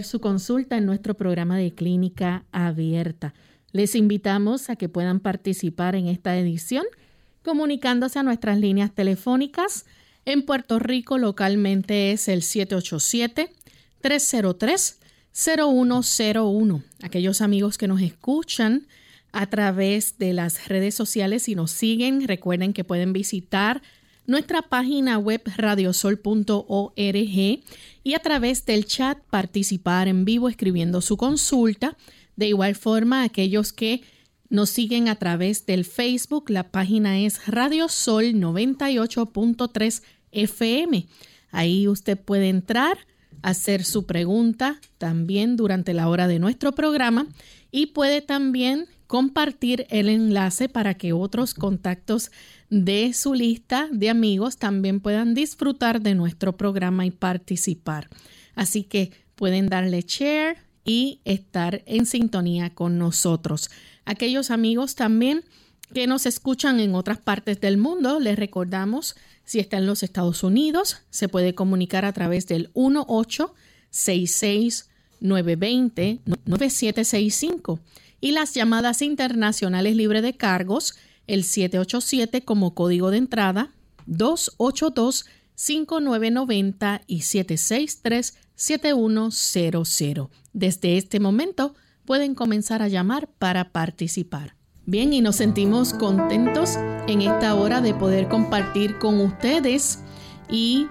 Su consulta en nuestro programa de clínica abierta. Les invitamos a que puedan participar en esta edición comunicándose a nuestras líneas telefónicas. En Puerto Rico localmente es el 787-303-0101. Aquellos amigos que nos escuchan a través de las redes sociales y nos siguen, recuerden que pueden visitar nuestra página web radiosol.org y a través del chat participar en vivo escribiendo su consulta. De igual forma, aquellos que nos siguen a través del Facebook, la página es Radiosol 98.3 FM. Ahí usted puede entrar, hacer su pregunta también durante la hora de nuestro programa y puede también compartir el enlace para que otros contactos de su lista de amigos también puedan disfrutar de nuestro programa y participar. Así que pueden darle share y estar en sintonía con nosotros. Aquellos amigos también que nos escuchan en otras partes del mundo, les recordamos, si está en los Estados Unidos, se puede comunicar a través del 1866 920 9765 y las llamadas internacionales libre de cargos, el 787 como código de entrada, 282-5990 y 763-7100. Desde este momento pueden comenzar a llamar para participar. Bien, y nos sentimos contentos en esta hora de poder compartir con ustedes y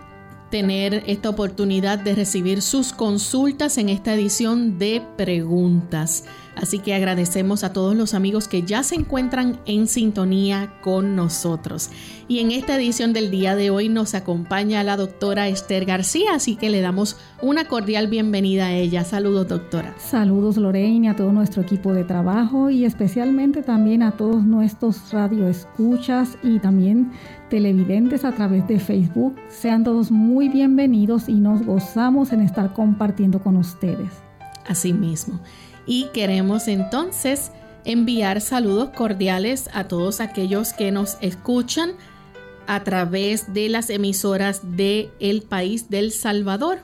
tener esta oportunidad de recibir sus consultas en esta edición de preguntas. Así que agradecemos a todos los amigos que ya se encuentran en sintonía con nosotros. Y en esta edición del día de hoy nos acompaña la doctora Esther García, así que le damos una cordial bienvenida a ella. Saludos, doctora. Saludos, Lorraine, a todo nuestro equipo de trabajo y especialmente también a todos nuestros radioescuchas y también televidentes a través de Facebook. Sean todos muy bienvenidos y nos gozamos en estar compartiendo con ustedes. Así mismo y queremos entonces enviar saludos cordiales a todos aquellos que nos escuchan a través de las emisoras de el país del Salvador,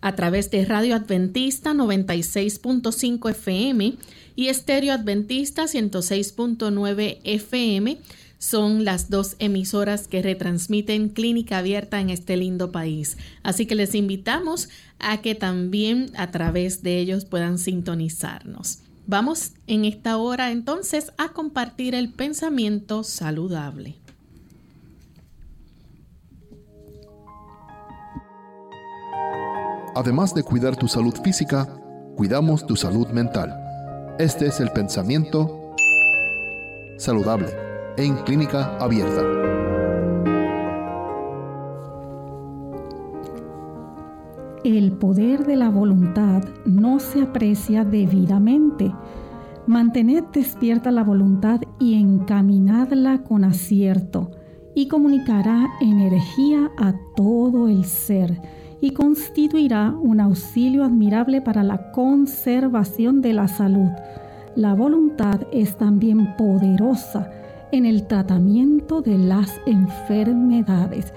a través de Radio Adventista 96.5 FM y Estéreo Adventista 106.9 FM son las dos emisoras que retransmiten Clínica Abierta en este lindo país. Así que les invitamos a que también a través de ellos puedan sintonizarnos. Vamos en esta hora entonces a compartir el pensamiento saludable. Además de cuidar tu salud física, cuidamos tu salud mental. Este es el pensamiento saludable en clínica abierta. El poder de la voluntad no se aprecia debidamente. Mantened despierta la voluntad y encaminadla con acierto, y comunicará energía a todo el ser, y constituirá un auxilio admirable para la conservación de la salud. La voluntad es también poderosa en el tratamiento de las enfermedades.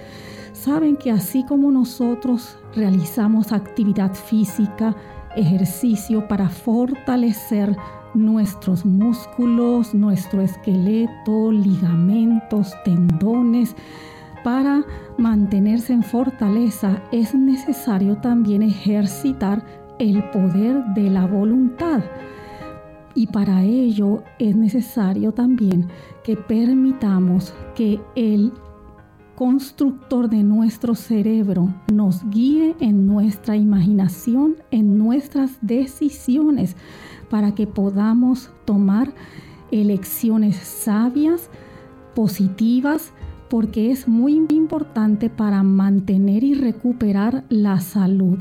Saben que así como nosotros realizamos actividad física, ejercicio para fortalecer nuestros músculos, nuestro esqueleto, ligamentos, tendones, para mantenerse en fortaleza es necesario también ejercitar el poder de la voluntad. Y para ello es necesario también que permitamos que el constructor de nuestro cerebro nos guíe en nuestra imaginación, en nuestras decisiones, para que podamos tomar elecciones sabias, positivas, porque es muy importante para mantener y recuperar la salud.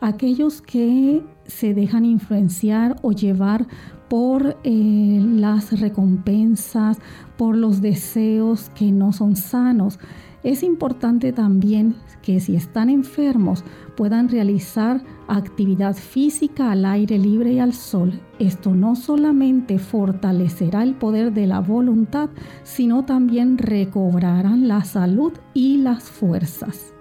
Aquellos que se dejan influenciar o llevar por eh, las recompensas, por los deseos que no son sanos. Es importante también que si están enfermos puedan realizar actividad física al aire libre y al sol. Esto no solamente fortalecerá el poder de la voluntad, sino también recobrarán la salud y las fuerzas.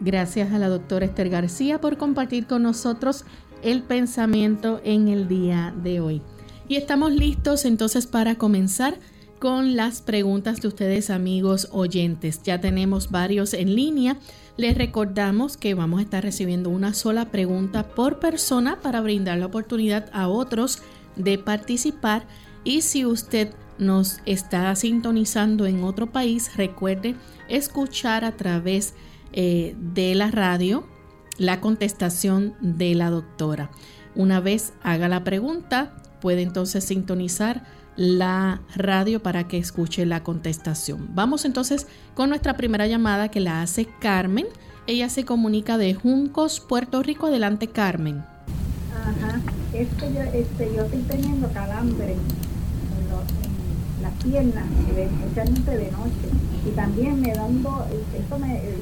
Gracias a la doctora Esther García por compartir con nosotros el pensamiento en el día de hoy. Y estamos listos entonces para comenzar con las preguntas de ustedes amigos oyentes. Ya tenemos varios en línea. Les recordamos que vamos a estar recibiendo una sola pregunta por persona para brindar la oportunidad a otros de participar. Y si usted nos está sintonizando en otro país, recuerde escuchar a través eh, de la radio la contestación de la doctora. Una vez haga la pregunta, puede entonces sintonizar la radio para que escuche la contestación. Vamos entonces con nuestra primera llamada que la hace Carmen. Ella se comunica de Juncos, Puerto Rico. Adelante, Carmen. Ajá, es que yo, este, yo estoy teniendo calambre en, las piernas, especialmente de noche. Y también me da un,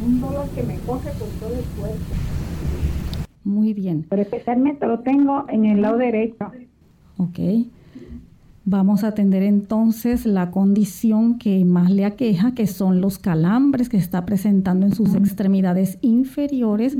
un dolor que me coge por todo el cuerpo. Muy bien. Pero especialmente lo tengo en el lado derecho. Ok. Vamos a atender entonces la condición que más le aqueja, que son los calambres que está presentando en sus extremidades inferiores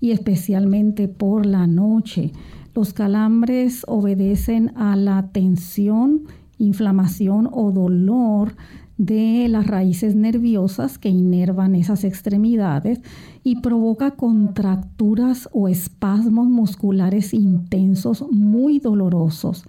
y especialmente por la noche. Los calambres obedecen a la tensión, inflamación o dolor de las raíces nerviosas que inervan esas extremidades y provoca contracturas o espasmos musculares intensos muy dolorosos.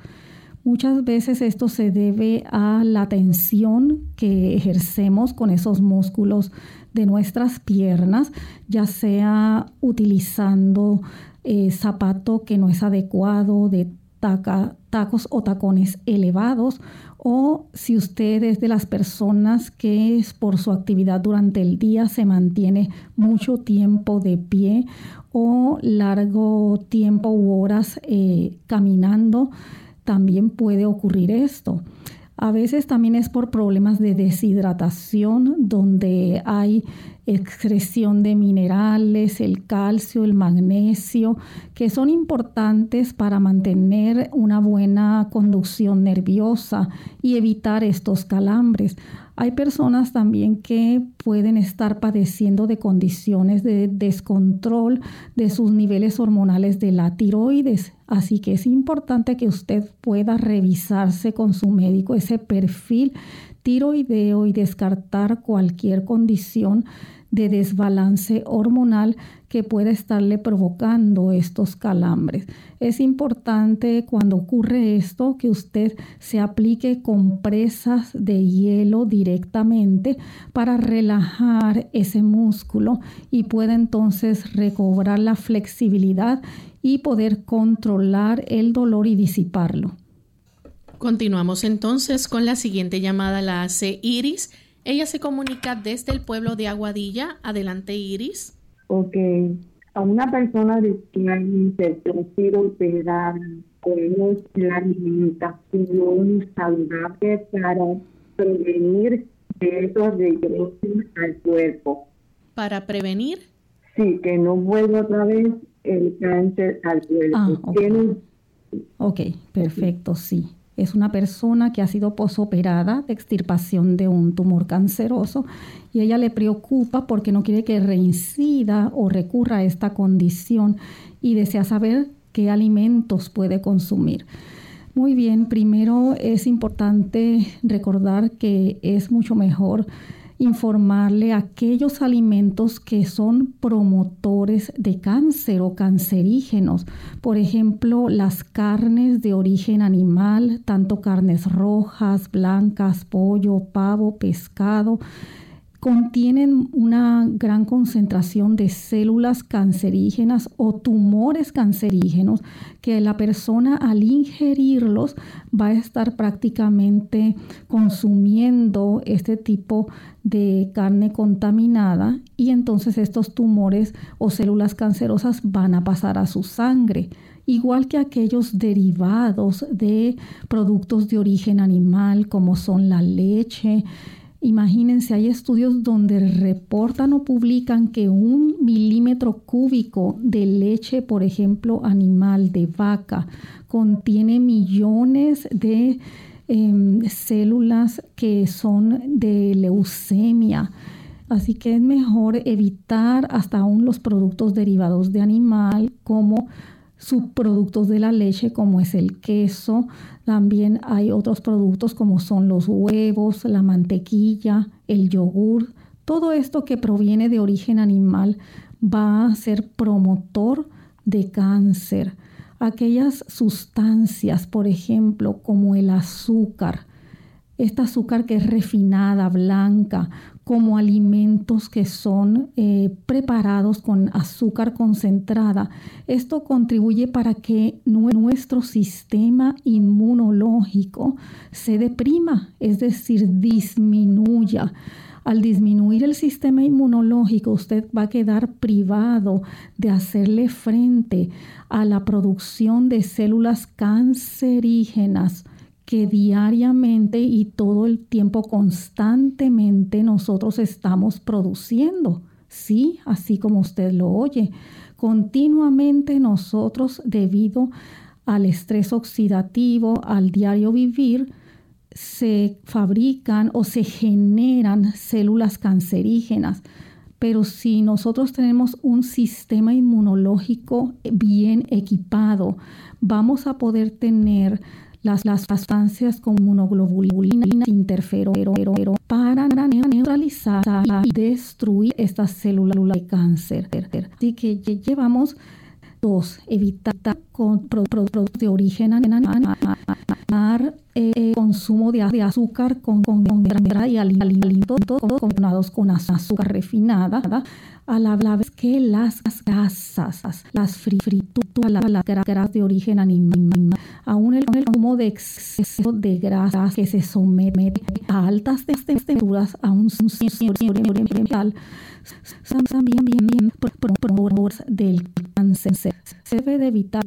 Muchas veces esto se debe a la tensión que ejercemos con esos músculos de nuestras piernas, ya sea utilizando eh, zapato que no es adecuado, de tacos o tacones elevados, o si usted es de las personas que por su actividad durante el día se mantiene mucho tiempo de pie o largo tiempo u horas eh, caminando, también puede ocurrir esto. A veces también es por problemas de deshidratación, donde hay excreción de minerales, el calcio, el magnesio, que son importantes para mantener una buena conducción nerviosa y evitar estos calambres. Hay personas también que pueden estar padeciendo de condiciones de descontrol de sus niveles hormonales de la tiroides. Así que es importante que usted pueda revisarse con su médico ese perfil tiroideo y descartar cualquier condición de desbalance hormonal que puede estarle provocando estos calambres. Es importante cuando ocurre esto que usted se aplique compresas de hielo directamente para relajar ese músculo y pueda entonces recobrar la flexibilidad y poder controlar el dolor y disiparlo. Continuamos entonces con la siguiente llamada, la hace Iris. Ella se comunica desde el pueblo de Aguadilla. Adelante, Iris. Ok. A una persona de que se operar con la alimentación saludable para prevenir de esos regresos al cuerpo. ¿Para prevenir? Sí, que no vuelva otra vez el cáncer al cuerpo. Ah, ok, perfecto, sí. Es una persona que ha sido posoperada de extirpación de un tumor canceroso y ella le preocupa porque no quiere que reincida o recurra a esta condición y desea saber qué alimentos puede consumir. Muy bien, primero es importante recordar que es mucho mejor informarle aquellos alimentos que son promotores de cáncer o cancerígenos. Por ejemplo, las carnes de origen animal, tanto carnes rojas, blancas, pollo, pavo, pescado, contienen una gran concentración de células cancerígenas o tumores cancerígenos que la persona al ingerirlos va a estar prácticamente consumiendo este tipo de carne contaminada y entonces estos tumores o células cancerosas van a pasar a su sangre igual que aquellos derivados de productos de origen animal como son la leche, Imagínense, hay estudios donde reportan o publican que un milímetro cúbico de leche, por ejemplo, animal de vaca, contiene millones de em, células que son de leucemia. Así que es mejor evitar hasta aún los productos derivados de animal como subproductos de la leche como es el queso. También hay otros productos como son los huevos, la mantequilla, el yogur. Todo esto que proviene de origen animal va a ser promotor de cáncer. Aquellas sustancias, por ejemplo, como el azúcar, esta azúcar que es refinada, blanca, como alimentos que son eh, preparados con azúcar concentrada. Esto contribuye para que nuestro sistema inmunológico se deprima, es decir, disminuya. Al disminuir el sistema inmunológico, usted va a quedar privado de hacerle frente a la producción de células cancerígenas que diariamente y todo el tiempo constantemente nosotros estamos produciendo. Sí, así como usted lo oye, continuamente nosotros debido al estrés oxidativo, al diario vivir, se fabrican o se generan células cancerígenas. Pero si nosotros tenemos un sistema inmunológico bien equipado, vamos a poder tener las, las sustancias como inmunoglobulina, interferón, para neutralizar y destruir estas células de cáncer. Así que llevamos dos, evitar con productos de origen animal, eh, consumo de, azúcar con, con, y alimentos combinados con azúcar refinada, a la vez que las grasas, las frituras, las grasas de origen animal, aún el consumo de exceso de grasas que se somete a altas temperaturas a un ambiental son también bien, bien del Se debe de evitar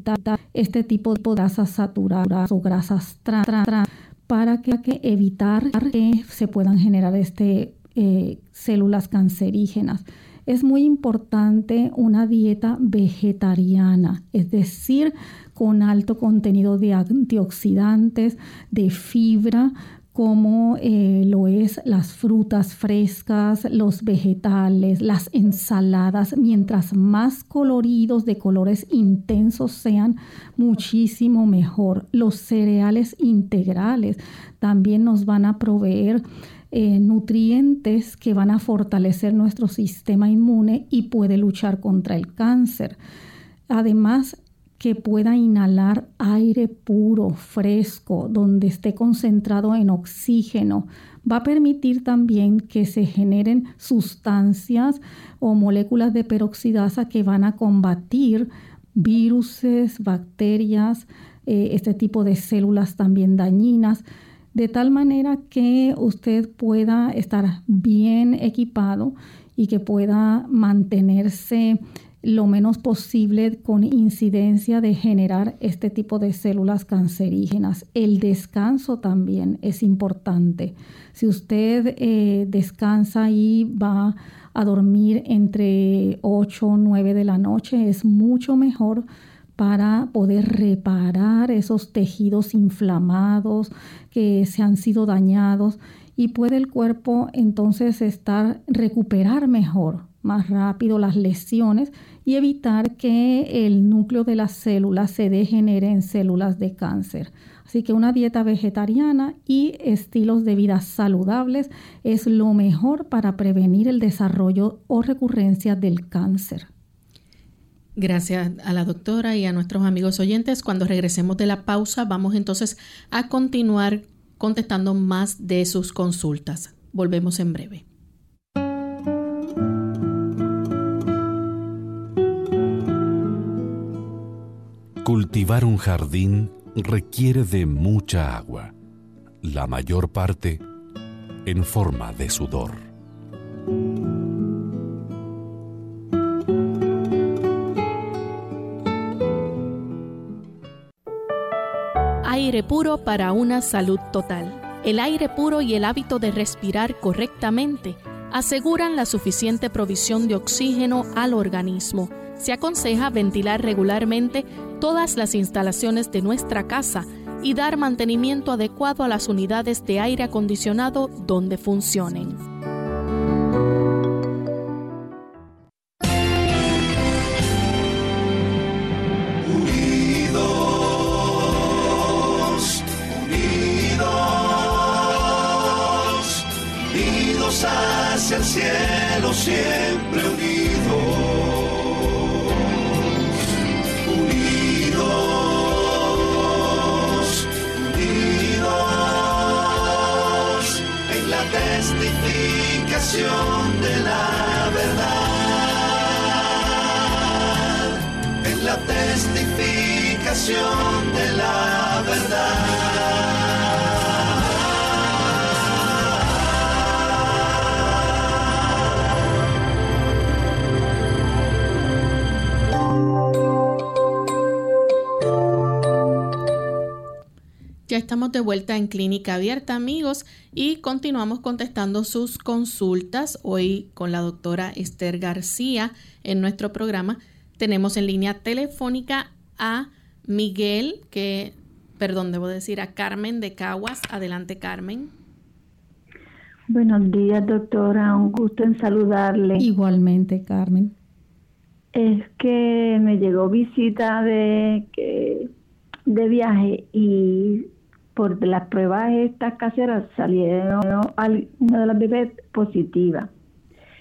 este tipo de grasas saturadas o grasas trans para que, evitar que se puedan generar este, eh, células cancerígenas. Es muy importante una dieta vegetariana, es decir, con alto contenido de antioxidantes, de fibra, como eh, lo es las frutas frescas, los vegetales, las ensaladas, mientras más coloridos de colores intensos sean, muchísimo mejor. Los cereales integrales también nos van a proveer eh, nutrientes que van a fortalecer nuestro sistema inmune y puede luchar contra el cáncer. Además, que pueda inhalar aire puro, fresco, donde esté concentrado en oxígeno, va a permitir también que se generen sustancias o moléculas de peroxidasa que van a combatir virus, bacterias, eh, este tipo de células también dañinas de tal manera que usted pueda estar bien equipado y que pueda mantenerse lo menos posible con incidencia de generar este tipo de células cancerígenas. El descanso también es importante. Si usted eh, descansa y va a dormir entre 8 o 9 de la noche, es mucho mejor para poder reparar esos tejidos inflamados que se han sido dañados y puede el cuerpo entonces estar recuperar mejor más rápido las lesiones y evitar que el núcleo de las células se degenere en células de cáncer. Así que una dieta vegetariana y estilos de vida saludables es lo mejor para prevenir el desarrollo o recurrencia del cáncer. Gracias a la doctora y a nuestros amigos oyentes. Cuando regresemos de la pausa, vamos entonces a continuar contestando más de sus consultas. Volvemos en breve. Cultivar un jardín requiere de mucha agua, la mayor parte en forma de sudor. Aire puro para una salud total. El aire puro y el hábito de respirar correctamente aseguran la suficiente provisión de oxígeno al organismo se aconseja ventilar regularmente todas las instalaciones de nuestra casa y dar mantenimiento adecuado a las unidades de aire acondicionado donde funcionen. De vuelta en Clínica Abierta, amigos, y continuamos contestando sus consultas. Hoy con la doctora Esther García en nuestro programa. Tenemos en línea telefónica a Miguel, que, perdón, debo decir a Carmen de Caguas. Adelante, Carmen. Buenos días, doctora. Un gusto en saludarle. Igualmente, Carmen. Es que me llegó visita de, que, de viaje y por las pruebas estas caseras salieron al- una de las bebés positiva.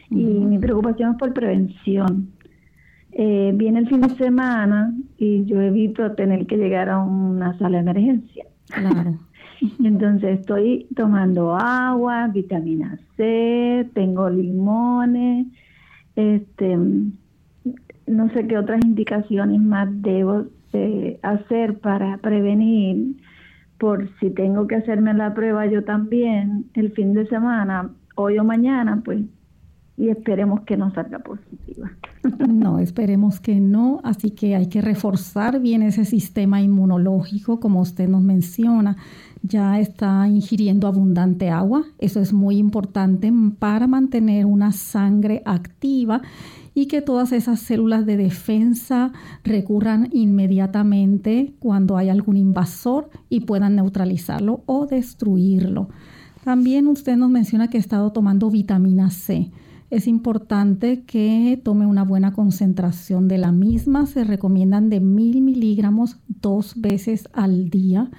Y mi preocupación es por prevención. Eh, viene el fin de semana y yo evito tener que llegar a una sala de emergencia. Claro. Entonces estoy tomando agua, vitamina C, tengo limones, este, no sé qué otras indicaciones más debo eh, hacer para prevenir, por si tengo que hacerme la prueba yo también el fin de semana, hoy o mañana, pues, y esperemos que no salga positiva. No, esperemos que no, así que hay que reforzar bien ese sistema inmunológico, como usted nos menciona. Ya está ingiriendo abundante agua, eso es muy importante para mantener una sangre activa y que todas esas células de defensa recurran inmediatamente cuando hay algún invasor y puedan neutralizarlo o destruirlo. También usted nos menciona que ha estado tomando vitamina C. Es importante que tome una buena concentración de la misma. Se recomiendan de mil miligramos dos veces al día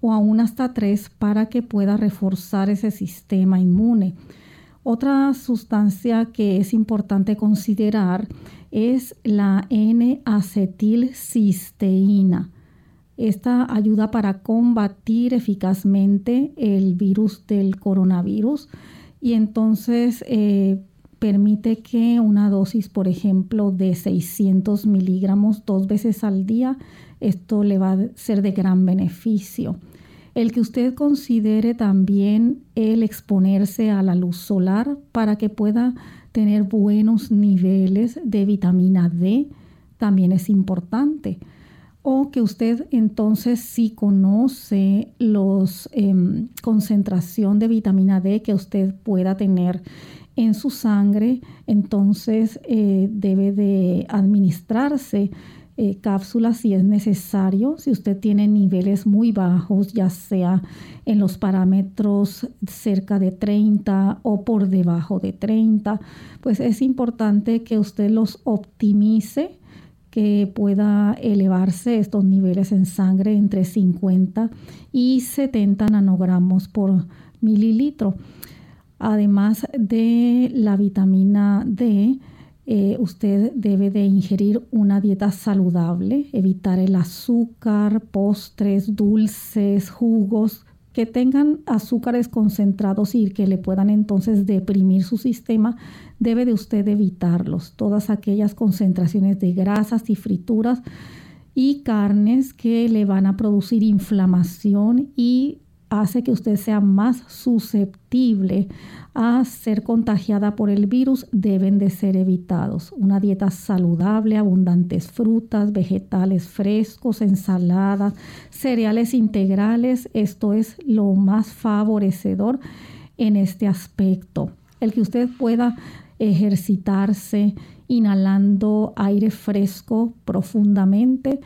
o aún hasta tres para que pueda reforzar ese sistema inmune. Otra sustancia que es importante considerar es la N-acetilcisteína. Esta ayuda para combatir eficazmente el virus del coronavirus y entonces eh, permite que una dosis, por ejemplo, de 600 miligramos dos veces al día, esto le va a ser de gran beneficio. El que usted considere también el exponerse a la luz solar para que pueda tener buenos niveles de vitamina D también es importante. O que usted entonces si conoce los em, concentración de vitamina D que usted pueda tener en su sangre, entonces eh, debe de administrarse eh, cápsulas si es necesario. Si usted tiene niveles muy bajos, ya sea en los parámetros cerca de 30 o por debajo de 30, pues es importante que usted los optimice que pueda elevarse estos niveles en sangre entre 50 y 70 nanogramos por mililitro. Además de la vitamina D, eh, usted debe de ingerir una dieta saludable, evitar el azúcar, postres, dulces, jugos que tengan azúcares concentrados y que le puedan entonces deprimir su sistema, debe de usted evitarlos. Todas aquellas concentraciones de grasas y frituras y carnes que le van a producir inflamación y hace que usted sea más susceptible a ser contagiada por el virus deben de ser evitados. Una dieta saludable, abundantes frutas, vegetales frescos, ensaladas, cereales integrales, esto es lo más favorecedor en este aspecto. El que usted pueda ejercitarse inhalando aire fresco profundamente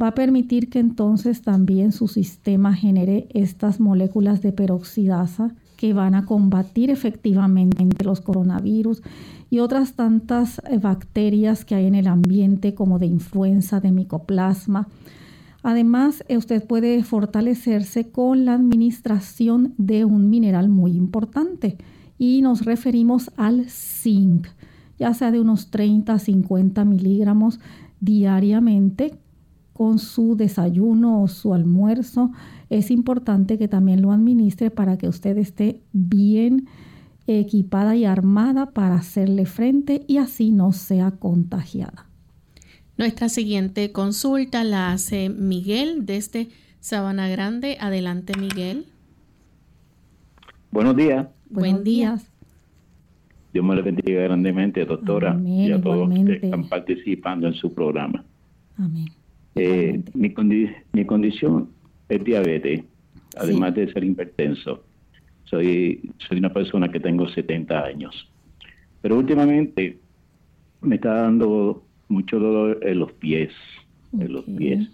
va a permitir que entonces también su sistema genere estas moléculas de peroxidasa que van a combatir efectivamente los coronavirus y otras tantas eh, bacterias que hay en el ambiente como de influenza, de micoplasma. Además, eh, usted puede fortalecerse con la administración de un mineral muy importante y nos referimos al zinc, ya sea de unos 30 a 50 miligramos diariamente con su desayuno o su almuerzo. Es importante que también lo administre para que usted esté bien equipada y armada para hacerle frente y así no sea contagiada. Nuestra siguiente consulta la hace Miguel desde Sabana Grande. Adelante, Miguel. Buenos días. Buen día. Dios me le bendiga grandemente, doctora, y a todos los que están participando en su programa. Amén. Eh, mi, mi condición es diabetes, además de ser hipertenso. Soy, soy una persona que tengo 70 años. Pero últimamente me está dando mucho dolor en los pies, en los pies.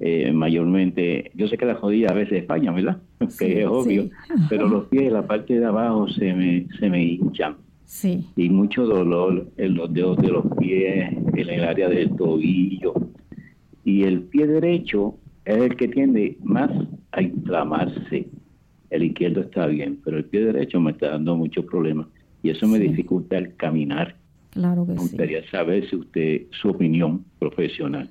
Eh, mayormente, yo sé que las rodillas a veces España, ¿verdad? que es obvio, pero los pies, la parte de abajo se me, se me hinchan. Sí. Y mucho dolor en los dedos de los pies, en el área del tobillo, y el pie derecho es el que tiende más a inflamarse. El izquierdo está bien, pero el pie derecho me está dando muchos problemas y eso me dificulta el caminar. Claro que me gustaría saber si usted, su opinión profesional.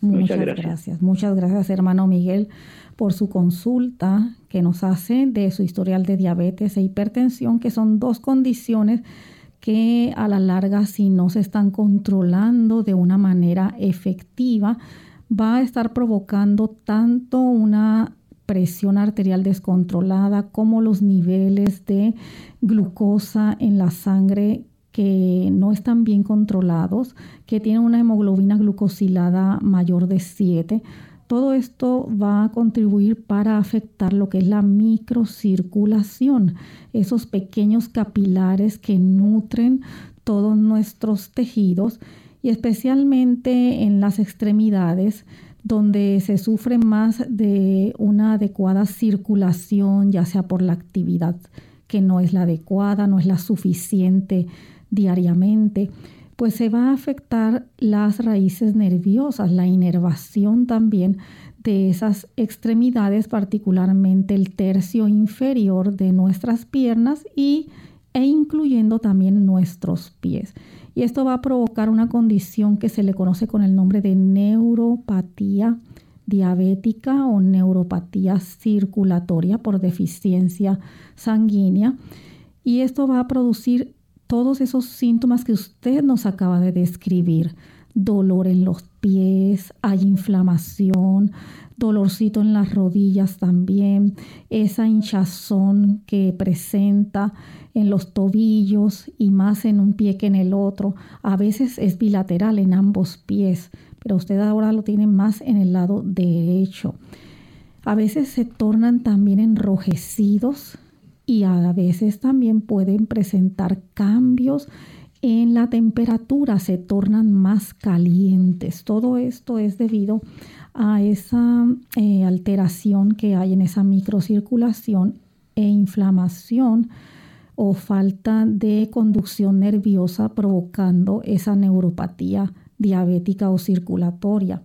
Muchas, gracias. gracias. Muchas gracias, hermano Miguel, por su consulta que nos hace de su historial de diabetes e hipertensión, que son dos condiciones que a la larga, si no se están controlando de una manera efectiva, va a estar provocando tanto una presión arterial descontrolada como los niveles de glucosa en la sangre que no están bien controlados, que tienen una hemoglobina glucosilada mayor de 7. Todo esto va a contribuir para afectar lo que es la microcirculación, esos pequeños capilares que nutren todos nuestros tejidos y especialmente en las extremidades donde se sufre más de una adecuada circulación, ya sea por la actividad que no es la adecuada, no es la suficiente diariamente, pues se va a afectar las raíces nerviosas, la inervación también de esas extremidades, particularmente el tercio inferior de nuestras piernas y, e incluyendo también nuestros pies y esto va a provocar una condición que se le conoce con el nombre de neuropatía diabética o neuropatía circulatoria por deficiencia sanguínea y esto va a producir todos esos síntomas que usted nos acaba de describir. Dolor en los pies, hay inflamación, dolorcito en las rodillas también, esa hinchazón que presenta en los tobillos y más en un pie que en el otro. A veces es bilateral en ambos pies, pero usted ahora lo tiene más en el lado derecho. A veces se tornan también enrojecidos y a veces también pueden presentar cambios en la temperatura, se tornan más calientes. Todo esto es debido a esa eh, alteración que hay en esa microcirculación e inflamación o falta de conducción nerviosa provocando esa neuropatía diabética o circulatoria.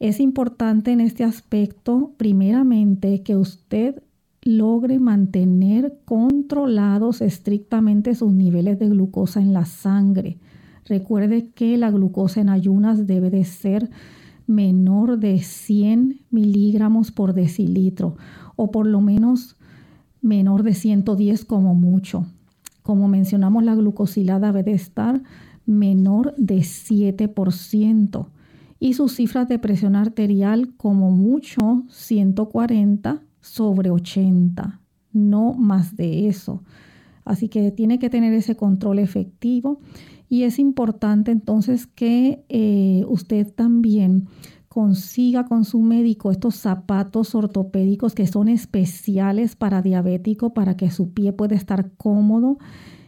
Es importante en este aspecto, primeramente, que usted logre mantener controlados estrictamente sus niveles de glucosa en la sangre. Recuerde que la glucosa en ayunas debe de ser menor de 100 miligramos por decilitro o por lo menos menor de 110 como mucho. Como mencionamos, la glucosilada debe de estar menor de 7% y sus cifras de presión arterial como mucho 140 sobre 80, no más de eso. Así que tiene que tener ese control efectivo y es importante entonces que eh, usted también consiga con su médico estos zapatos ortopédicos que son especiales para diabético para que su pie pueda estar cómodo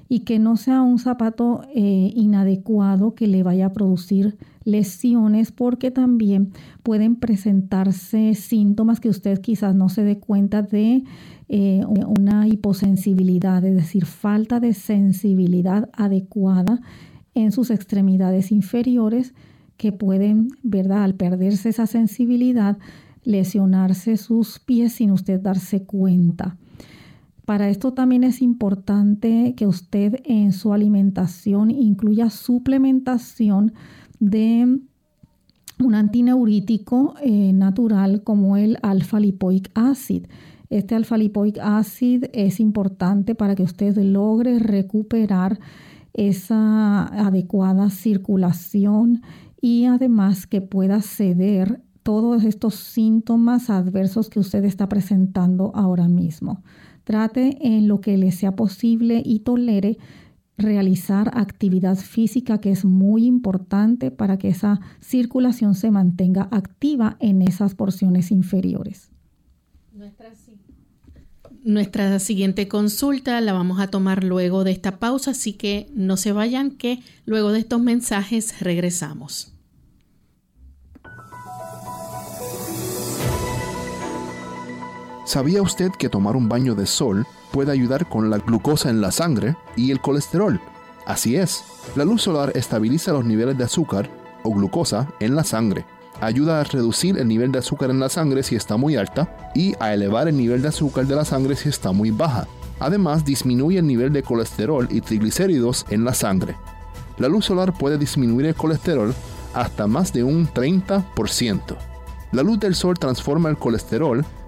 y que no sea un zapato eh, inadecuado que le vaya a producir lesiones porque también pueden presentarse síntomas que usted quizás no se dé cuenta de eh, una hiposensibilidad, es decir, falta de sensibilidad adecuada en sus extremidades inferiores que pueden, ¿verdad? Al perderse esa sensibilidad, lesionarse sus pies sin usted darse cuenta. Para esto también es importante que usted en su alimentación incluya suplementación de un antineurítico eh, natural como el alfa-lipoic acid. Este alfa-lipoic acid es importante para que usted logre recuperar esa adecuada circulación y además que pueda ceder todos estos síntomas adversos que usted está presentando ahora mismo. Trate en lo que le sea posible y tolere realizar actividad física que es muy importante para que esa circulación se mantenga activa en esas porciones inferiores. Nuestra, siguiente consulta la vamos a tomar luego de esta pausa, así que no se vayan que luego de estos mensajes regresamos. ¿Sabía usted que tomar un baño de sol puede ayudar con la glucosa en la sangre y el colesterol? Así es, la luz solar estabiliza los niveles de azúcar o glucosa en la sangre, ayuda a reducir el nivel de azúcar en la sangre si está muy alta y a elevar el nivel de azúcar de la sangre si está muy baja. Además, disminuye el nivel de colesterol y triglicéridos en la sangre. La luz solar puede disminuir el colesterol hasta más de un 30%. La luz del sol transforma el colesterol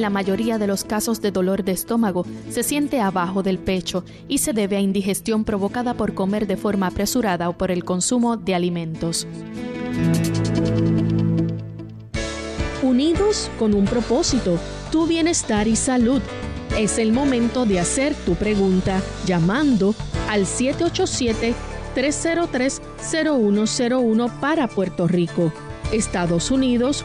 En la mayoría de los casos de dolor de estómago se siente abajo del pecho y se debe a indigestión provocada por comer de forma apresurada o por el consumo de alimentos. Unidos con un propósito, tu bienestar y salud. Es el momento de hacer tu pregunta llamando al 787-303-0101 para Puerto Rico, Estados Unidos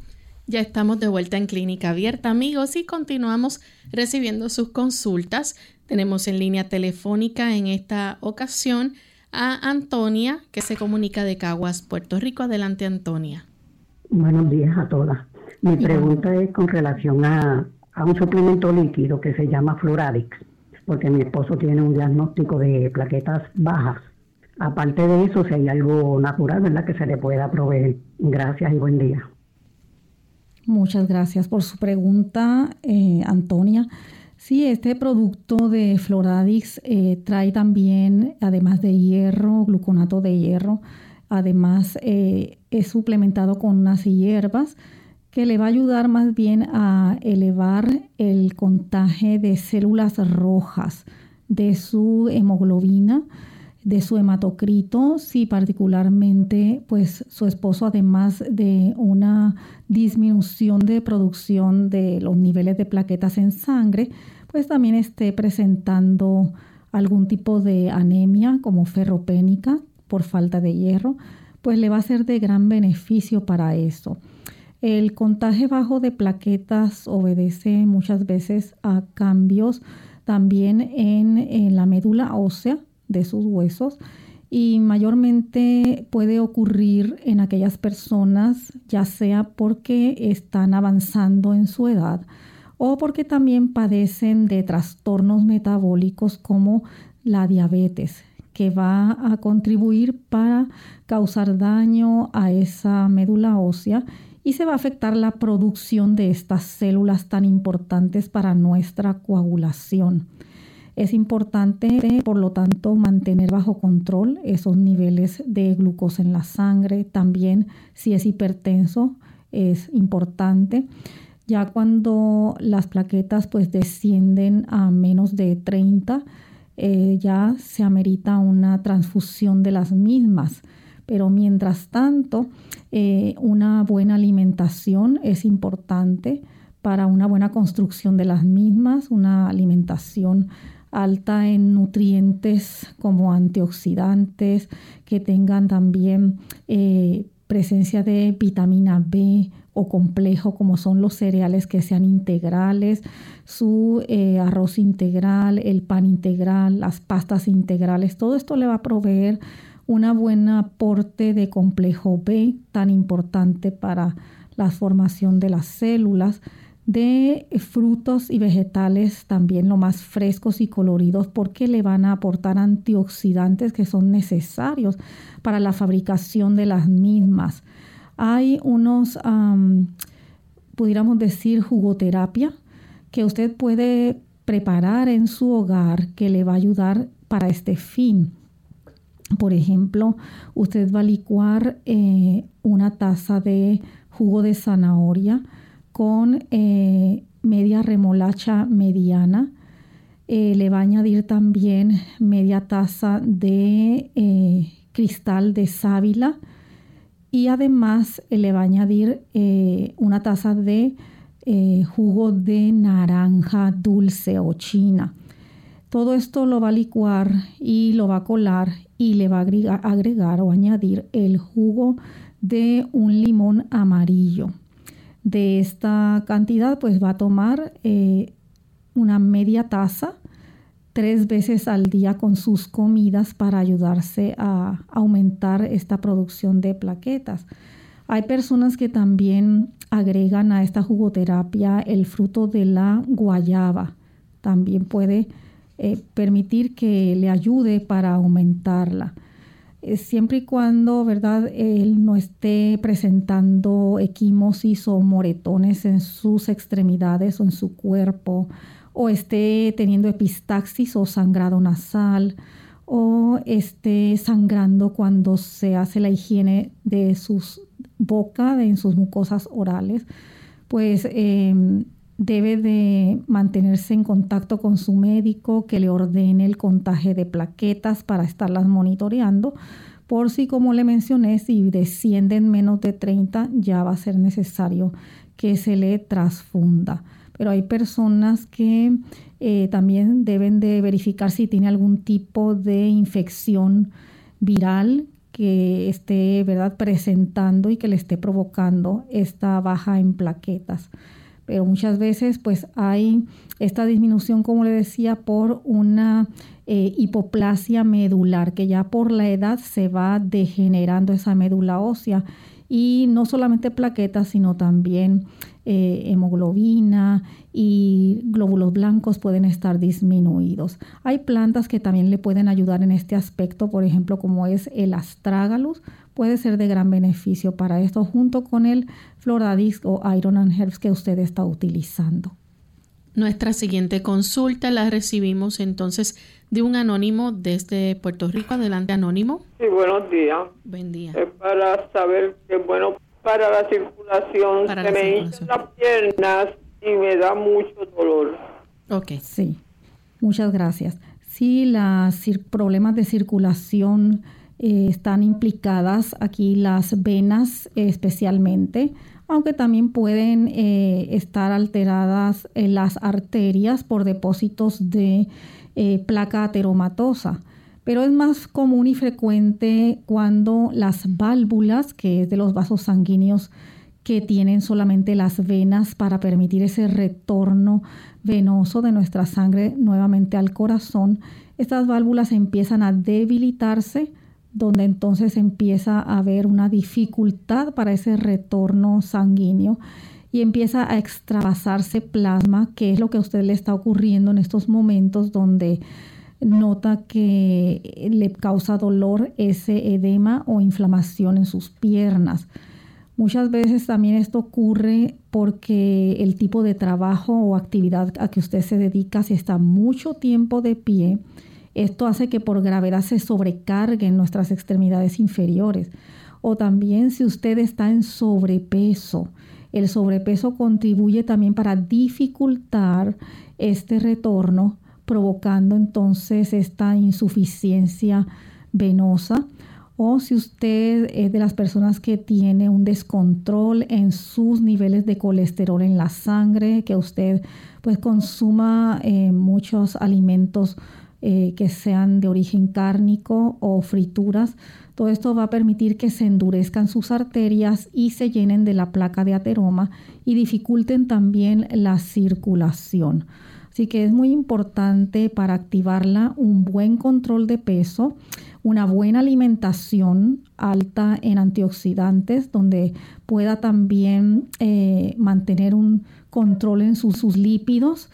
Ya estamos de vuelta en Clínica Abierta, amigos, y continuamos recibiendo sus consultas. Tenemos en línea telefónica en esta ocasión a Antonia, que se comunica de Caguas, Puerto Rico. Adelante, Antonia. Buenos días a todas. Mi pregunta es con relación a, a un suplemento líquido que se llama Floradix, porque mi esposo tiene un diagnóstico de plaquetas bajas. Aparte de eso, si hay algo natural, ¿verdad?, que se le pueda proveer. Gracias y buen día. Muchas gracias por su pregunta, eh, Antonia. Sí, este producto de Floradix eh, trae también, además de hierro, gluconato de hierro, además eh, es suplementado con unas hierbas que le va a ayudar más bien a elevar el contagio de células rojas de su hemoglobina de su hematocrito, si particularmente pues su esposo además de una disminución de producción de los niveles de plaquetas en sangre, pues también esté presentando algún tipo de anemia como ferropénica por falta de hierro, pues le va a ser de gran beneficio para eso. El contagio bajo de plaquetas obedece muchas veces a cambios también en, en la médula ósea, de sus huesos y mayormente puede ocurrir en aquellas personas ya sea porque están avanzando en su edad o porque también padecen de trastornos metabólicos como la diabetes que va a contribuir para causar daño a esa médula ósea y se va a afectar la producción de estas células tan importantes para nuestra coagulación. Es importante, por lo tanto, mantener bajo control esos niveles de glucosa en la sangre. También, si es hipertenso, es importante. Ya cuando las plaquetas pues descienden a menos de 30, eh, ya se amerita una transfusión de las mismas. Pero mientras tanto, eh, una buena alimentación es importante para una buena construcción de las mismas, una alimentación alta en nutrientes como antioxidantes, que tengan también eh, presencia de vitamina B o complejo como son los cereales que sean integrales, su eh, arroz integral, el pan integral, las pastas integrales, todo esto le va a proveer una buena aporte de complejo B tan importante para la formación de las células de frutos y vegetales también lo más frescos y coloridos porque le van a aportar antioxidantes que son necesarios para la fabricación de las mismas. Hay unos, pudiéramos decir, jugoterapia que usted puede preparar en su hogar que le va a ayudar para este fin. Por ejemplo, usted va a licuar eh, una taza de jugo de zanahoria, con eh, media remolacha mediana. Eh, le va a añadir también media taza de eh, cristal de sábila y además le va a añadir una taza de jugo de naranja dulce o china. Todo esto lo va a licuar y lo va a colar y le va a agregar o añadir el jugo de un limón amarillo de esta cantidad, pues va a tomar eh, una media taza tres veces al día con sus comidas para ayudarse a aumentar esta producción de plaquetas. Hay personas que también agregan a esta jugoterapia el fruto de la guayaba. También puede eh, permitir que le ayude para aumentarla. Eh, siempre y cuando, ¿verdad?, él no esté presentando equimosis o moretones en sus extremidades o en su cuerpo, o esté teniendo epistaxis o sangrado nasal, o esté sangrando cuando se hace la higiene de sus boca, de en sus mucosas orales, pues em, debe de mantenerse en contacto con su médico que le ordene el contaje de plaquetas para estarlas monitoreando. Por si, como le mencioné, si descienden menos de 30, ya va a ser necesario que se le transfunda. Pero hay personas que eh, también deben de verificar si tiene algún tipo de infección viral que esté ¿verdad? presentando y que le esté provocando esta baja en plaquetas. Pero muchas veces pues hay esta disminución, como le decía, por una eh, hipoplasia medular, que ya por la edad se va degenerando esa médula ósea y no solamente plaquetas, sino también eh, hemoglobina y glóbulos blancos pueden estar disminuidos. Hay plantas que también le pueden ayudar en este aspecto, por ejemplo, como es el astragalus, puede ser de gran beneficio para esto junto con el floradix o iron and herbs que usted está utilizando. Nuestra siguiente consulta la recibimos entonces de un anónimo desde Puerto Rico. Adelante, anónimo. Sí, buenos días. Buen día. Es para saber que bueno para la circulación. se me hinchan las piernas y me da mucho dolor. Ok. Sí, muchas gracias. Sí, los problemas de circulación eh, están implicadas aquí las venas especialmente aunque también pueden eh, estar alteradas las arterias por depósitos de eh, placa ateromatosa. Pero es más común y frecuente cuando las válvulas, que es de los vasos sanguíneos que tienen solamente las venas para permitir ese retorno venoso de nuestra sangre nuevamente al corazón, estas válvulas empiezan a debilitarse donde entonces empieza a haber una dificultad para ese retorno sanguíneo y empieza a extravasarse plasma, que es lo que a usted le está ocurriendo en estos momentos donde nota que le causa dolor ese edema o inflamación en sus piernas. Muchas veces también esto ocurre porque el tipo de trabajo o actividad a que usted se dedica, si está mucho tiempo de pie, esto hace que por gravedad se sobrecarguen nuestras extremidades inferiores. O también si usted está en sobrepeso, el sobrepeso contribuye también para dificultar este retorno, provocando entonces esta insuficiencia venosa. O si usted es de las personas que tiene un descontrol en sus niveles de colesterol en la sangre, que usted pues consuma eh, muchos alimentos eh, que sean de origen cárnico o frituras. Todo esto va a permitir que se endurezcan sus arterias y se llenen de la placa de ateroma y dificulten también la circulación. Así que es muy importante para activarla un buen control de peso, una buena alimentación alta en antioxidantes, donde pueda también eh, mantener un control en sus, lípidos.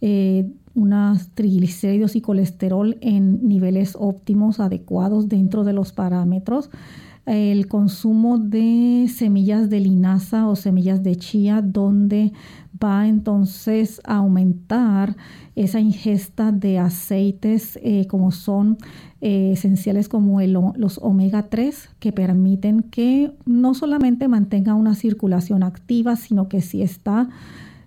Eh, unos triglicéridos y colesterol en niveles óptimos, adecuados dentro de los parámetros. El consumo de semillas de linaza o semillas de chía, donde va entonces a aumentar esa ingesta de aceites eh, como son eh, esenciales como los omega 3 que permiten que no solamente mantenga una circulación activa, sino que si está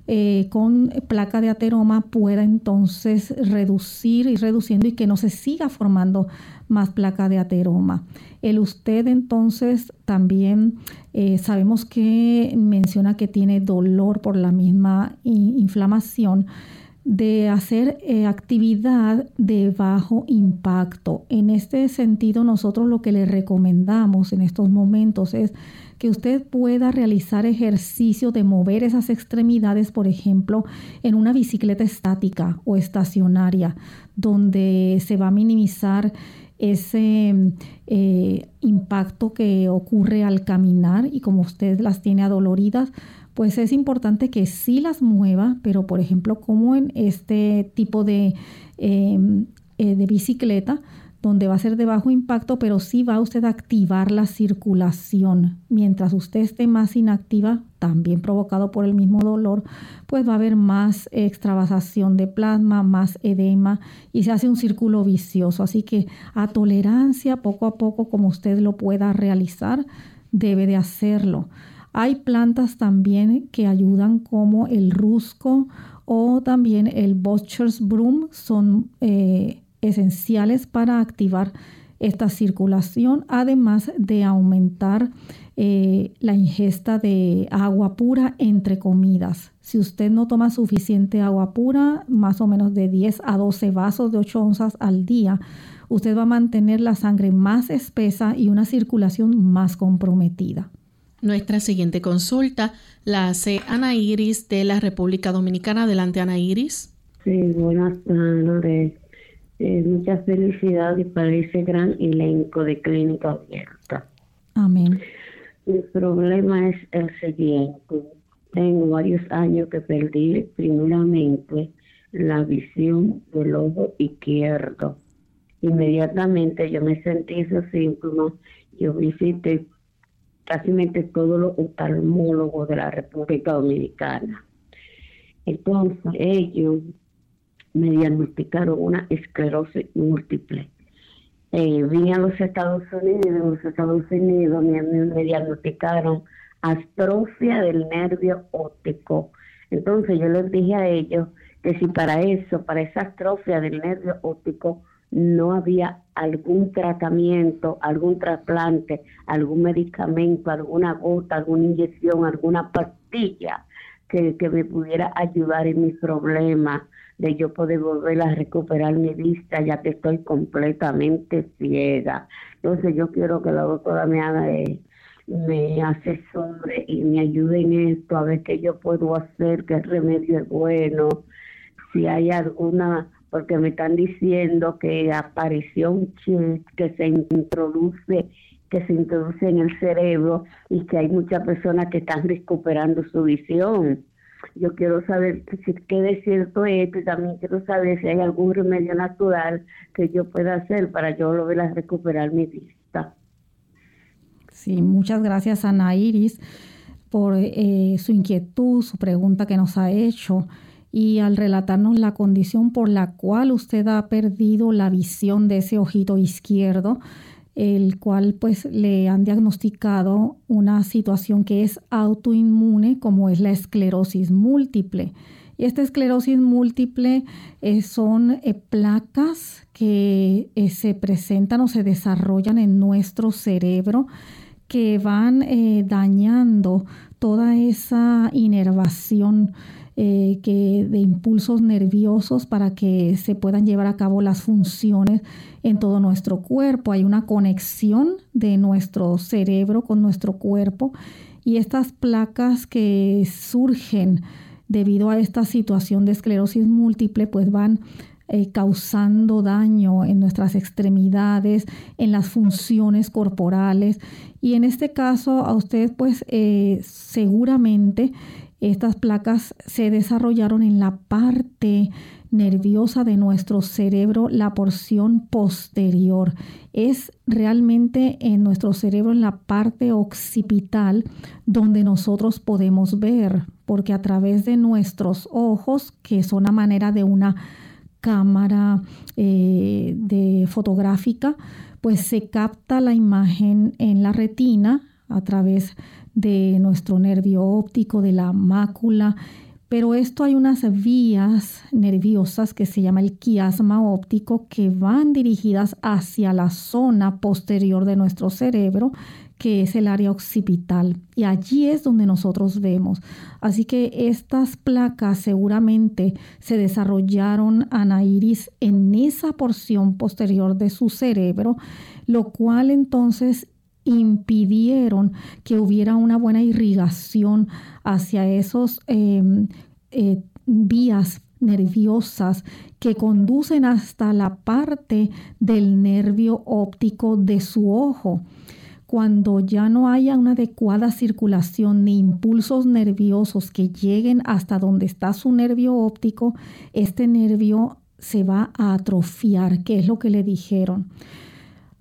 eh, con placa de ateroma pueda entonces reducir y reduciendo y que no se siga formando más placa de ateroma. El usted entonces también eh, sabemos que menciona que tiene dolor por la misma inflamación de hacer eh, actividad de bajo impacto. En este sentido, nosotros lo que le recomendamos en estos momentos es que usted pueda realizar ejercicio de mover esas extremidades, por ejemplo, en una bicicleta estática o estacionaria, donde se va a minimizar ese eh, impacto que ocurre al caminar y como usted las tiene adoloridas, pues es importante que sí las mueva, pero por ejemplo como en este tipo de, em, eh, de bicicleta, donde va a ser de bajo impacto, pero sí va usted a activar la circulación. Mientras usted esté más inactiva, también provocado por el mismo dolor, pues va a haber más extravasación de plasma, más edema y se hace un círculo vicioso. Así que a tolerancia, poco a poco, como usted lo pueda realizar, debe de hacerlo. Hay plantas también que ayudan como el rusco o también el Butcher's Broom, son eh, esenciales para activar esta circulación, además de aumentar eh, la ingesta de agua pura entre comidas. Si usted no toma suficiente agua pura, más o menos de 10 a 12 vasos de 8 onzas al día, usted va a mantener la sangre más espesa y una circulación más comprometida. Nuestra siguiente consulta la hace Ana Iris de la República Dominicana. Adelante, Ana Iris. Sí, buenas tardes. Eh, muchas felicidades para ese gran elenco de clínica abierta. Amén. Mi problema es el siguiente. Tengo varios años que perdí primeramente la visión del ojo izquierdo. Inmediatamente yo me sentí esos síntomas. Yo visité casi todos los oftalmólogos de la República Dominicana. Entonces ellos me diagnosticaron una esclerosis múltiple. Eh, vine a los Estados Unidos, en los Estados Unidos me, me diagnosticaron astrofia del nervio óptico. Entonces yo les dije a ellos que si para eso, para esa astrofia del nervio óptico, no había algún tratamiento, algún trasplante, algún medicamento, alguna gota, alguna inyección, alguna pastilla que, me pudiera ayudar en mis problemas de yo poder volver a recuperar mi vista ya que estoy completamente ciega. Entonces yo quiero que la doctora me haga, eh, me asesore y me ayude en esto, a ver qué yo puedo hacer, qué remedio es bueno, si hay alguna, porque me están diciendo que apareció un chip que se introduce que se introduce en el cerebro y que hay muchas personas que están recuperando su visión yo quiero saber qué de cierto esto y también quiero saber si hay algún remedio natural que yo pueda hacer para yo a recuperar mi vista. Sí, muchas gracias Ana Iris por eh, su inquietud, su pregunta que nos ha hecho y al relatarnos la condición por la cual usted ha perdido la visión de ese ojito izquierdo el cual pues le han diagnosticado una situación que es autoinmune como es la esclerosis múltiple. Y esta esclerosis múltiple eh, son eh, placas que eh, se presentan o se desarrollan en nuestro cerebro que van dañando toda esa inervación eh, que, de impulsos nerviosos para que se puedan llevar a cabo las funciones en todo nuestro cuerpo. Hay una conexión de nuestro cerebro con nuestro cuerpo y estas placas que surgen debido a esta situación de esclerosis múltiple pues van eh, causando daño en nuestras extremidades, en las funciones corporales. Y en este caso a usted pues eh, seguramente estas placas se desarrollaron en la parte nerviosa de nuestro cerebro, la porción posterior. Es realmente en nuestro cerebro, en la parte occipital, donde nosotros podemos ver, porque a través de nuestros ojos, que son a manera de una cámara eh, de fotográfica, pues se capta la imagen en la retina a través de nuestro nervio óptico, de la mácula, pero esto hay unas vías nerviosas que se llama el quiasma óptico que van dirigidas hacia la zona posterior de nuestro cerebro, que es el área occipital. Y allí es donde nosotros vemos. Así que estas placas seguramente se desarrollaron, Ana Iris, en esa porción posterior de su cerebro, lo cual entonces impidieron que hubiera una buena irrigación hacia esos em, eh, vías nerviosas que conducen hasta la parte del nervio óptico de su ojo. Cuando ya no haya una adecuada circulación ni impulsos nerviosos que lleguen hasta donde está su nervio óptico, este nervio se va a atrofiar, que es lo que le dijeron.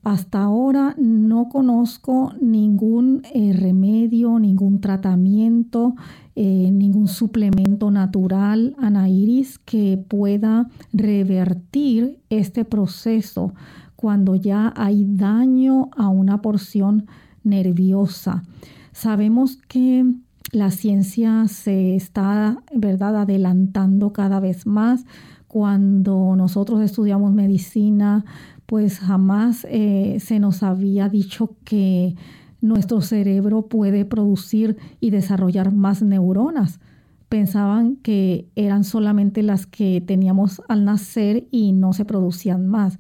Hasta ahora no conozco ningún eh, remedio, ningún tratamiento, eh, ningún suplemento natural, Iris, que pueda revertir este proceso cuando ya hay daño a una porción nerviosa. Sabemos que la ciencia se está, ¿verdad?, adelantando cada vez más. Cuando nosotros estudiamos medicina, pues jamás eh, se nos había dicho que nuestro cerebro puede producir y desarrollar más neuronas. Pensaban que eran solamente las que teníamos al nacer y no se producían más.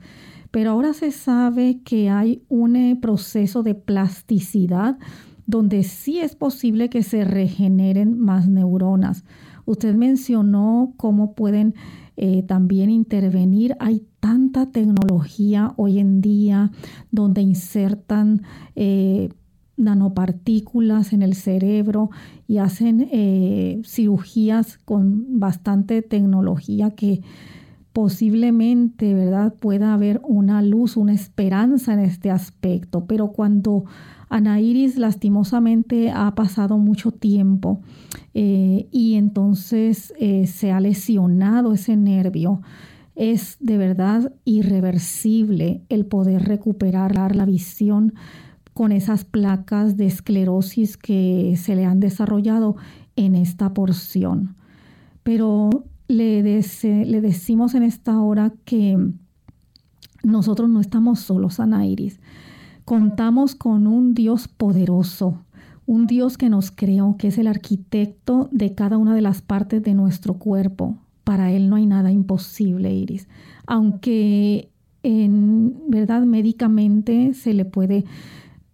pero ahora se sabe que hay un eh, proceso de plasticidad donde sí es posible que se regeneren más neuronas. Usted mencionó cómo pueden eh, también intervenir. Hay tanta tecnología hoy en día donde insertan eh, nanopartículas en el cerebro y hacen eh, cirugías con bastante tecnología que posiblemente, ¿verdad?, pueda haber una luz, una esperanza en este aspecto. Pero cuando Ana Iris lastimosamente ha pasado mucho tiempo eh, y entonces eh, se ha lesionado ese nervio, es de verdad irreversible el poder recuperar la visión con esas placas de esclerosis que se le han desarrollado en esta porción. Pero le, le decimos en esta hora que nosotros no estamos solos, Ana Iris. Contamos con un Dios poderoso, un Dios que nos creó, que es el arquitecto de cada una de las partes de nuestro cuerpo. Para Él no hay nada imposible, Iris. Aunque en verdad médicamente se le puede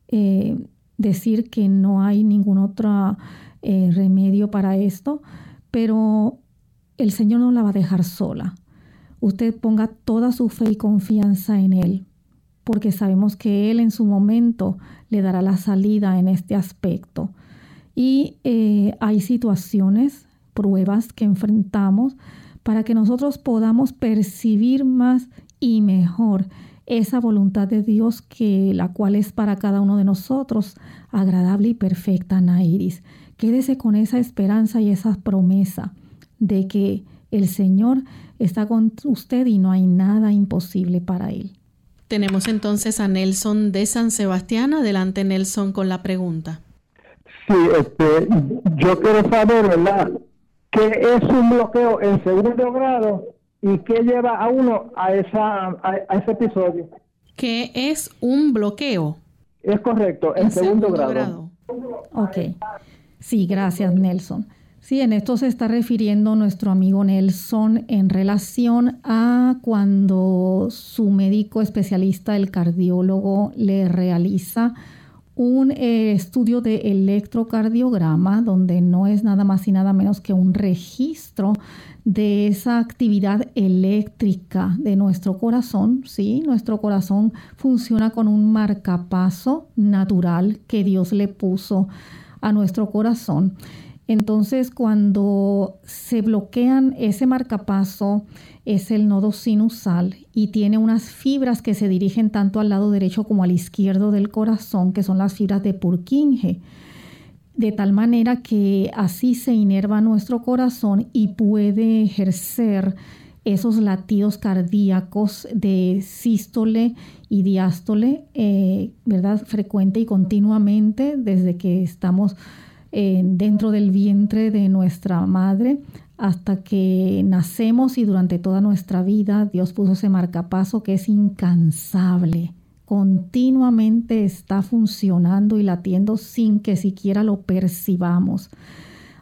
eh, decir que no hay ningún otro eh, remedio para esto, pero el Señor no la va a dejar sola. Usted ponga toda su fe y confianza en Él, porque sabemos que Él en su momento le dará la salida en este aspecto. Y eh, hay situaciones, pruebas que enfrentamos para que nosotros podamos percibir más y mejor esa voluntad de Dios que la cual es para cada uno de nosotros agradable y perfecta, Nairis. Quédese con esa esperanza y esa promesa de que el Señor está con usted y no hay nada imposible para él. Tenemos entonces a Nelson de San Sebastián. Adelante, Nelson, con la pregunta. Sí, este, yo quiero saber, ¿verdad? ¿Qué es un bloqueo en segundo grado y qué lleva a uno a, esa, a, ese episodio. ¿Qué es un bloqueo? Es correcto, en, segundo, grado. grado. Ok. Sí, gracias Nelson. Sí, en esto se está refiriendo nuestro amigo Nelson en relación a cuando su médico especialista, el cardiólogo, le realiza un eh, estudio de electrocardiograma donde no es nada más y nada menos que un registro de esa actividad eléctrica de nuestro corazón, ¿sí? Nuestro corazón funciona con un marcapaso natural que Dios le puso a nuestro corazón. Entonces, cuando se bloquean ese marcapaso, es el nodo sinusal y tiene unas fibras que se dirigen tanto al lado derecho como al izquierdo del corazón, que son las fibras de Purkinje. De tal manera que así se inerva nuestro corazón y puede ejercer esos latidos cardíacos de sístole y diástole, eh, ¿verdad? Frecuente y continuamente desde que estamos dentro del vientre de nuestra madre hasta que nacemos y durante toda nuestra vida Dios puso ese marcapaso que es incansable. Continuamente está funcionando y latiendo sin que siquiera lo percibamos.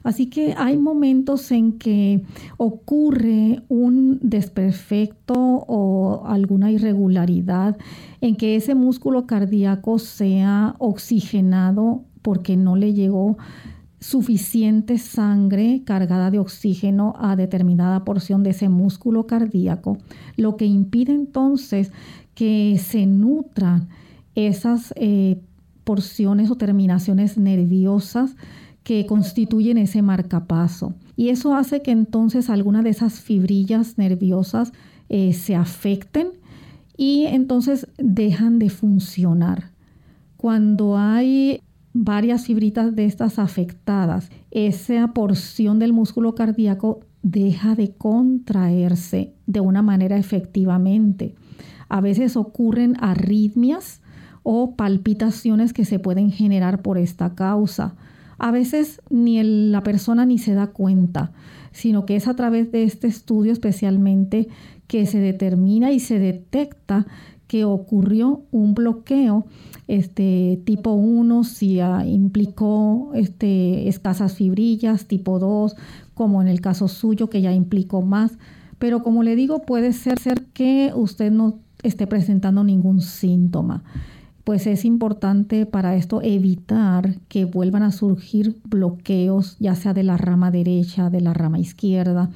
Así que hay momentos en que ocurre un desperfecto o alguna irregularidad en que ese músculo cardíaco sea oxigenado porque no le llegó suficiente sangre cargada de oxígeno a determinada porción de ese músculo cardíaco, lo que impide entonces que se nutran esas eh, porciones o terminaciones nerviosas que constituyen ese marcapaso. Y eso hace que entonces algunas de esas fibrillas nerviosas eh, se afecten y entonces dejan de funcionar. Cuando hay varias fibritas de estas afectadas, esa porción del músculo cardíaco deja de contraerse de una manera efectivamente. A veces ocurren arritmias o palpitaciones que se pueden generar por esta causa. A veces ni la persona ni se da cuenta, sino que es a través de este estudio especialmente que se determina y se detecta que ocurrió un bloqueo este tipo 1 si implicó este, escasas fibrillas, tipo 2 como en el caso suyo que ya implicó más, pero como le digo puede ser, ser que usted no esté presentando ningún síntoma. Pues es importante para esto evitar que vuelvan a surgir bloqueos, ya sea de la rama derecha, de la rama izquierda.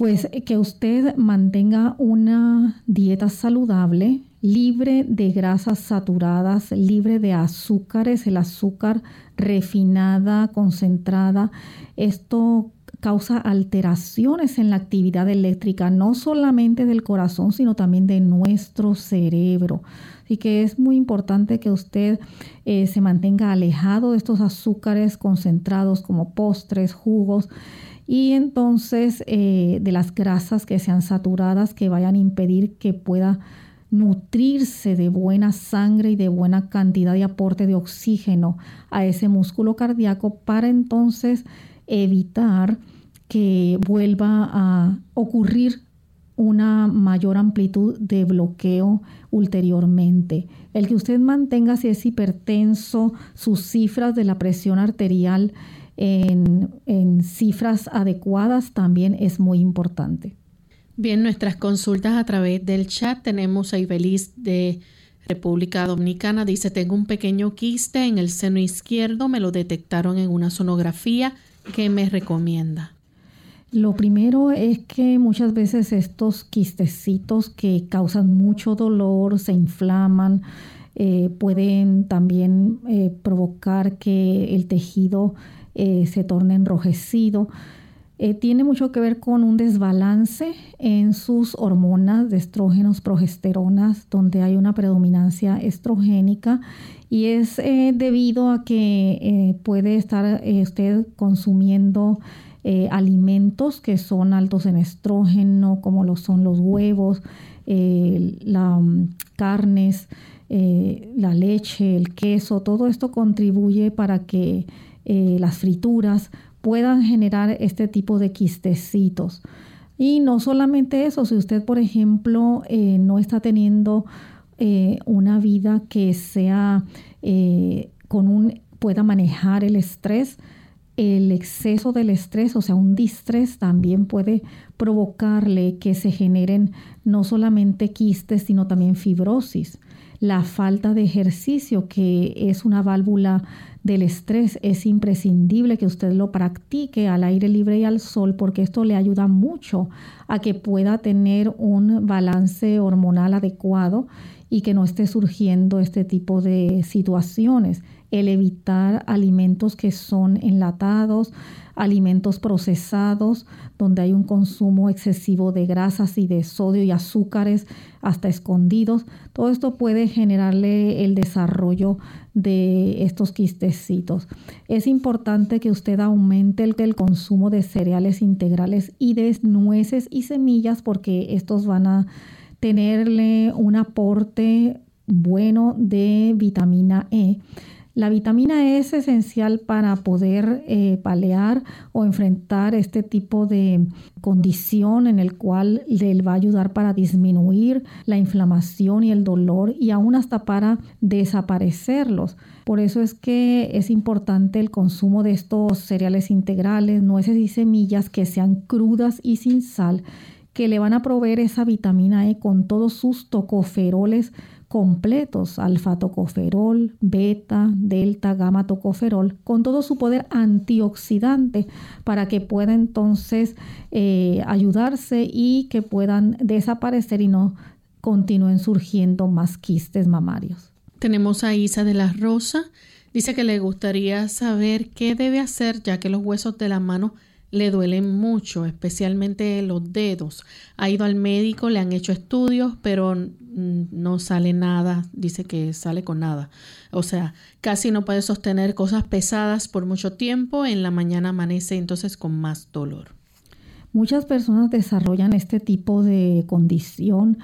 Pues que usted mantenga una dieta saludable, libre de grasas saturadas, libre de azúcares, el azúcar refinada, concentrada. Esto causa alteraciones en la actividad eléctrica, no solamente del corazón, sino también de nuestro cerebro. Así que es muy importante que usted eh, se mantenga alejado de estos azúcares concentrados como postres, jugos y entonces eh, de las grasas que sean saturadas que vayan a impedir que pueda nutrirse de buena sangre y de buena cantidad de aporte de oxígeno a ese músculo cardíaco para entonces evitar que vuelva a ocurrir una mayor amplitud de bloqueo ulteriormente. El que usted mantenga si es hipertenso sus cifras de la presión arterial en, en cifras adecuadas también es muy importante. Bien, nuestras consultas a través del chat tenemos a Ibeliz de República Dominicana. Dice, tengo un pequeño quiste en el seno izquierdo, me lo detectaron en una sonografía. ¿Qué me recomienda? Lo primero es que muchas veces estos quistecitos que causan mucho dolor, se inflaman, eh, pueden también eh, provocar que el tejido eh, se torne enrojecido. Eh, tiene mucho que ver con un desbalance en sus hormonas de estrógenos, progesteronas, donde hay una predominancia estrogénica y es eh, debido a que puede estar usted consumiendo alimentos que son altos en estrógeno, como lo son los huevos, las mm, carnes, la leche, el queso, todo esto contribuye para que las frituras puedan generar este tipo de quistecitos. Y no solamente eso, si usted, por ejemplo, eh, no está teniendo eh, una vida que sea eh, con un pueda manejar el estrés, el exceso del estrés, o sea, un distrés también puede provocarle que se generen no solamente quistes, sino también fibrosis. La falta de ejercicio, que es una válvula del estrés, es imprescindible que usted lo practique al aire libre y al sol porque esto le ayuda mucho a que pueda tener un balance hormonal adecuado y que no esté surgiendo este tipo de situaciones. El evitar alimentos que son enlatados, alimentos procesados, donde hay un consumo excesivo de grasas y de sodio y azúcares hasta escondidos. Todo esto puede generarle el desarrollo de estos quistecitos. Es importante que usted aumente el, el consumo de cereales integrales y de nueces y semillas porque estos van a tenerle un aporte bueno de vitamina E la vitamina E es esencial para poder eh, palear o enfrentar este tipo de condición en el cual le va a ayudar para disminuir la inflamación y el dolor y aún hasta para desaparecerlos. Por eso es que es importante el consumo de estos cereales integrales, nueces y semillas que sean crudas y sin sal, que le van a proveer esa vitamina E con todos sus tocoferoles completos, alfa-tocoferol, beta, delta, gamma tocoferol, con todo su poder antioxidante para que pueda entonces eh, ayudarse y que puedan desaparecer y no continúen surgiendo más quistes mamarios. Tenemos a Isa de la Rosa. Dice que le gustaría saber qué debe hacer ya que los huesos de la mano le duelen mucho, especialmente los dedos. Ha ido al médico, le han hecho estudios, pero no sale nada, dice que sale con nada. O sea, casi no puede sostener cosas pesadas por mucho tiempo, en la mañana amanece entonces con más dolor. Muchas personas desarrollan este tipo de condición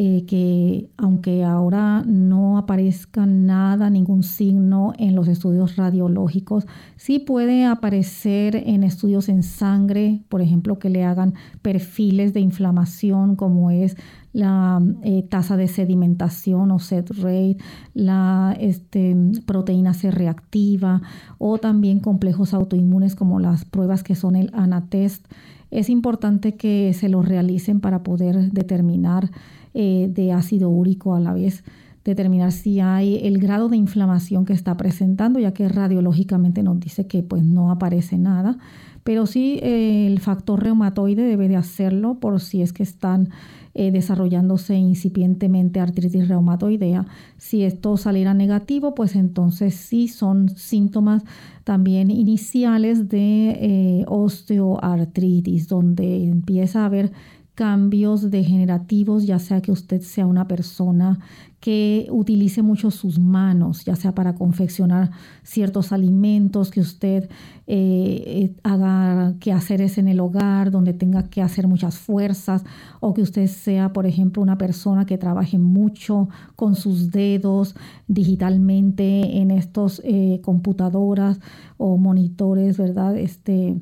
eh, que aunque ahora no aparezca nada, ningún signo en los estudios radiológicos, sí puede aparecer en estudios en sangre, por ejemplo, que le hagan perfiles de inflamación como es la eh, tasa de sedimentación o set rate, la este, proteína C reactiva o también complejos autoinmunes como las pruebas que son el ANATEST. Es importante que se lo realicen para poder determinar eh, de ácido úrico a la vez determinar si hay el grado de inflamación que está presentando, ya que radiológicamente nos dice que pues no aparece nada, pero sí eh, el factor reumatoide debe de hacerlo por si es que están eh, desarrollándose incipientemente artritis reumatoidea. Si esto saliera negativo, pues entonces sí son síntomas también iniciales de eh, osteoartritis, donde empieza a haber cambios degenerativos, ya sea que usted sea una persona que utilice mucho sus manos, ya sea para confeccionar ciertos alimentos, que usted eh, eh, haga quehaceres en el hogar, donde tenga que hacer muchas fuerzas, o que usted sea, por ejemplo, una persona que trabaje mucho con sus dedos digitalmente en estos eh, computadoras o monitores, ¿verdad? Este,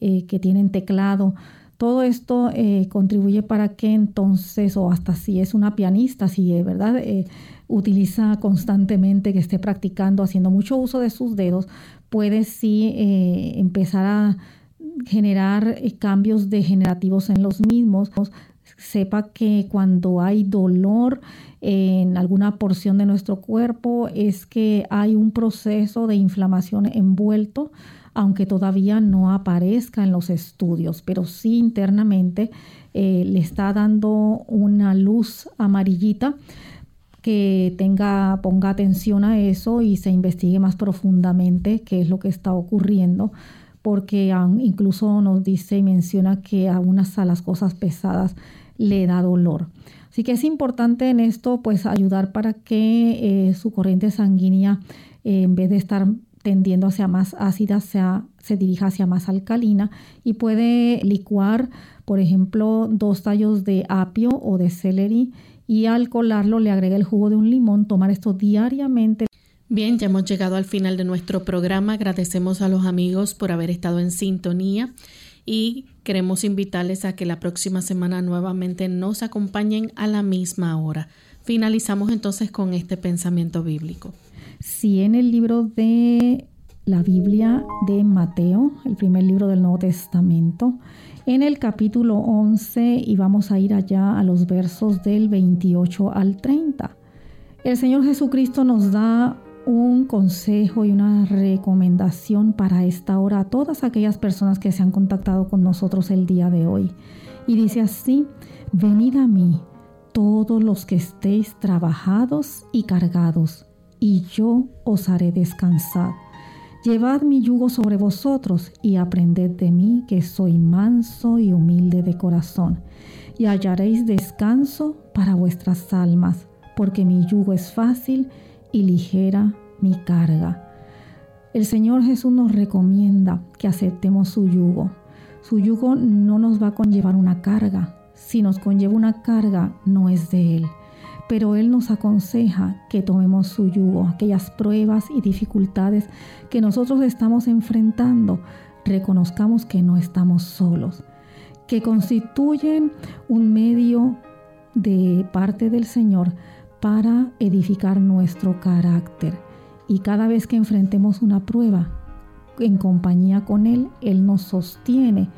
que tienen teclado todo esto eh, contribuye para que entonces, o hasta si es una pianista, si es verdad, eh, utiliza constantemente, que esté practicando, haciendo mucho uso de sus dedos, puede sí eh, empezar a generar cambios degenerativos en los mismos. Sepa que cuando hay dolor en alguna porción de nuestro cuerpo es que hay un proceso de inflamación envuelto aunque todavía no aparezca en los estudios, pero sí internamente eh, le está dando una luz amarillita que tenga, ponga atención a eso y se investigue más profundamente qué es lo que está ocurriendo, porque incluso nos dice y menciona que a unas a las cosas pesadas le da dolor. Así que es importante en esto pues ayudar para que eh, su corriente sanguínea en vez de estar tendiendo hacia más ácida, se dirija hacia más alcalina y puede licuar, por ejemplo, dos tallos de apio o de celery y al colarlo le agrega el jugo de un limón, tomar esto diariamente. Bien, ya hemos llegado al final de nuestro programa. Agradecemos a los amigos por haber estado en sintonía y queremos invitarles a que la próxima semana nuevamente nos acompañen a la misma hora. Finalizamos entonces con este pensamiento bíblico. Si en el libro de la Biblia de Mateo, el primer libro del Nuevo Testamento, en el capítulo 11 y vamos a ir allá a los versos del 28 al 30. El Señor Jesucristo nos da un consejo y una recomendación para esta hora a todas aquellas personas que se han contactado con nosotros el día de hoy. Y dice así, venid a mí todos los que estéis trabajados y cargados y yo os haré descansar. Llevad mi yugo sobre vosotros y aprended de mí que soy manso y humilde de corazón, y hallaréis descanso para vuestras almas, porque mi yugo es fácil y ligera mi carga. El Señor Jesús nos recomienda que aceptemos su yugo. Su yugo no nos va a conllevar una carga. Si nos conlleva una carga, no es de Él pero Él nos aconseja que tomemos su yugo, aquellas pruebas y dificultades que nosotros estamos enfrentando, reconozcamos que no estamos solos, que constituyen un medio de parte del Señor para edificar nuestro carácter. Y cada vez que enfrentemos una prueba, en compañía con Él, Él nos sostiene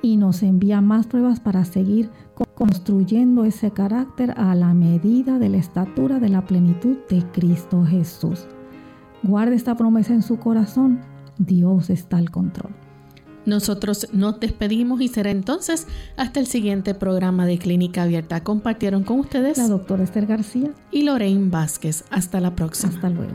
y nos envía más pruebas para seguir construyendo ese carácter a la medida de la estatura de la plenitud de Cristo Jesús. Guarde esta promesa en su corazón, Dios está al control. Nosotros nos despedimos y será entonces hasta el siguiente programa de Clínica Abierta. Compartieron con ustedes la doctora Esther García y Lorraine Vázquez. Hasta la próxima. Hasta luego.